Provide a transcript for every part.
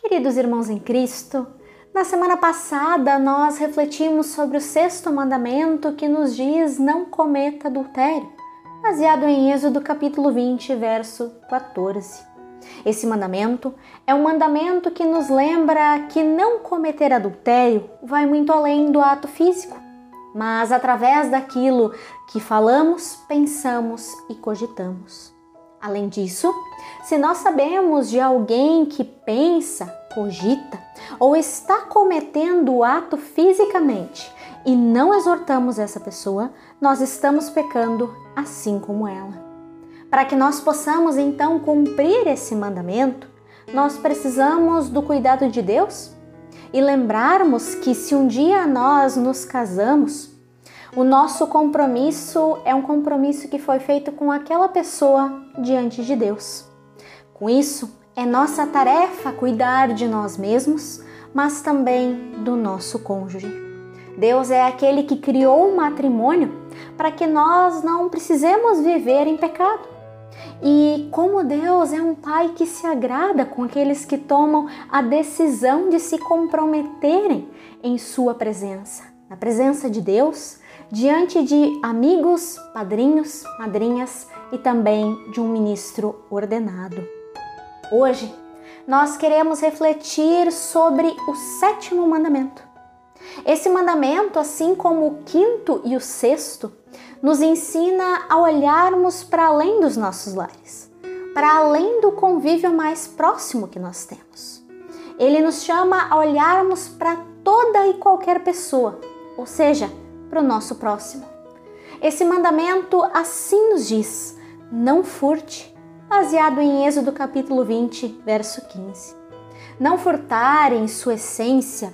Queridos irmãos em Cristo, na semana passada nós refletimos sobre o sexto mandamento que nos diz não cometa adultério, baseado em Êxodo capítulo 20, verso 14. Esse mandamento é um mandamento que nos lembra que não cometer adultério vai muito além do ato físico, mas através daquilo que falamos, pensamos e cogitamos. Além disso, se nós sabemos de alguém que pensa, cogita ou está cometendo o ato fisicamente e não exortamos essa pessoa, nós estamos pecando assim como ela. Para que nós possamos então cumprir esse mandamento, nós precisamos do cuidado de Deus e lembrarmos que se um dia nós nos casamos, o nosso compromisso é um compromisso que foi feito com aquela pessoa diante de Deus. Com isso, é nossa tarefa cuidar de nós mesmos, mas também do nosso cônjuge. Deus é aquele que criou o matrimônio para que nós não precisemos viver em pecado. E como Deus é um pai que se agrada com aqueles que tomam a decisão de se comprometerem em sua presença, na presença de Deus, diante de amigos, padrinhos, madrinhas e também de um ministro ordenado. Hoje, nós queremos refletir sobre o sétimo mandamento. Esse mandamento, assim como o quinto e o sexto, nos ensina a olharmos para além dos nossos lares, para além do convívio mais próximo que nós temos. Ele nos chama a olharmos para toda e qualquer pessoa, ou seja, para o nosso próximo. Esse mandamento assim nos diz: não furte, baseado em Êxodo capítulo 20, verso 15. Não furtar, em sua essência,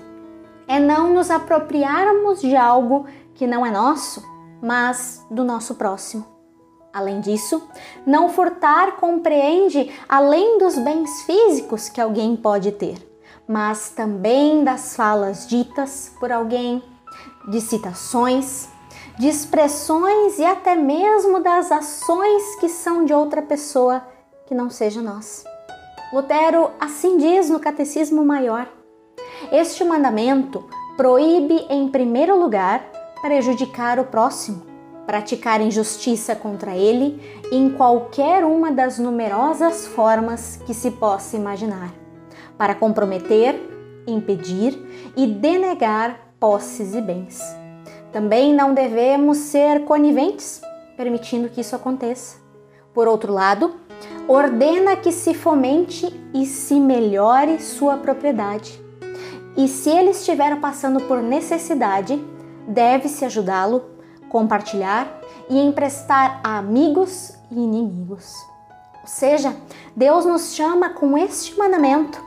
é não nos apropriarmos de algo que não é nosso, mas do nosso próximo. Além disso, não furtar compreende além dos bens físicos que alguém pode ter, mas também das falas ditas por alguém, de citações, de expressões e até mesmo das ações que são de outra pessoa que não seja nós. Lutero assim diz no Catecismo Maior: Este mandamento proíbe, em primeiro lugar, prejudicar o próximo, praticar injustiça contra ele em qualquer uma das numerosas formas que se possa imaginar, para comprometer, impedir e denegar posses e bens. Também não devemos ser coniventes, permitindo que isso aconteça. Por outro lado, ordena que se fomente e se melhore sua propriedade. E se ele estiver passando por necessidade, deve-se ajudá-lo, compartilhar e emprestar a amigos e inimigos. Ou seja, Deus nos chama com este mandamento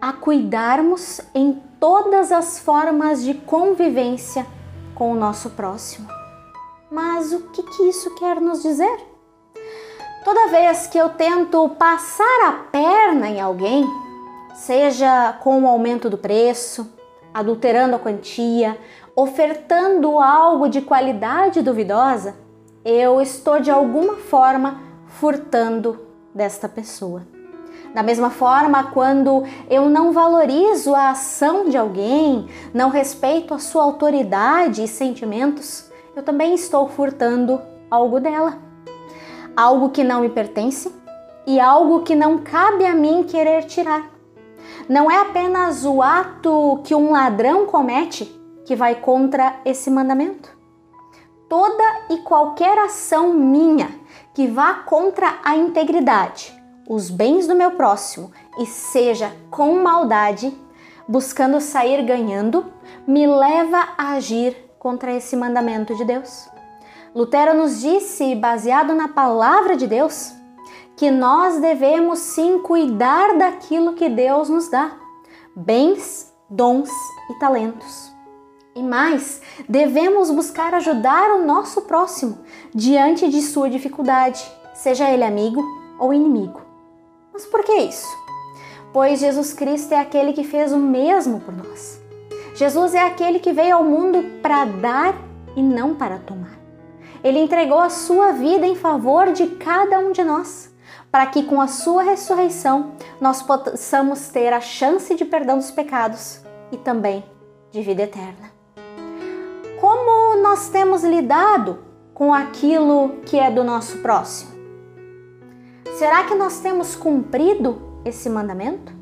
a cuidarmos em todas as formas de convivência com o nosso próximo. Mas o que, que isso quer nos dizer? Toda vez que eu tento passar a perna em alguém, seja com o aumento do preço, adulterando a quantia, ofertando algo de qualidade duvidosa, eu estou de alguma forma furtando desta pessoa. Da mesma forma, quando eu não valorizo a ação de alguém, não respeito a sua autoridade e sentimentos, eu também estou furtando algo dela. Algo que não me pertence e algo que não cabe a mim querer tirar. Não é apenas o ato que um ladrão comete que vai contra esse mandamento. Toda e qualquer ação minha que vá contra a integridade, os bens do meu próximo e seja com maldade, buscando sair ganhando, me leva a agir contra esse mandamento de Deus. Lutero nos disse, baseado na palavra de Deus, que nós devemos sim cuidar daquilo que Deus nos dá, bens, dons e talentos. E mais, devemos buscar ajudar o nosso próximo diante de sua dificuldade, seja ele amigo ou inimigo. Mas por que isso? Pois Jesus Cristo é aquele que fez o mesmo por nós. Jesus é aquele que veio ao mundo para dar e não para tomar. Ele entregou a sua vida em favor de cada um de nós, para que com a sua ressurreição nós possamos ter a chance de perdão dos pecados e também de vida eterna. Como nós temos lidado com aquilo que é do nosso próximo? Será que nós temos cumprido esse mandamento?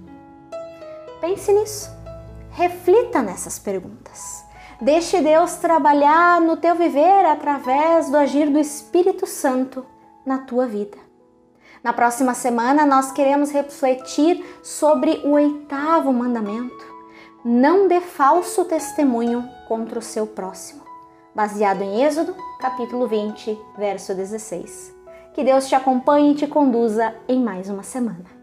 Pense nisso. Reflita nessas perguntas. Deixe Deus trabalhar no teu viver através do agir do Espírito Santo na tua vida. Na próxima semana, nós queremos refletir sobre o oitavo mandamento: não dê falso testemunho contra o seu próximo, baseado em Êxodo, capítulo 20, verso 16. Que Deus te acompanhe e te conduza em mais uma semana.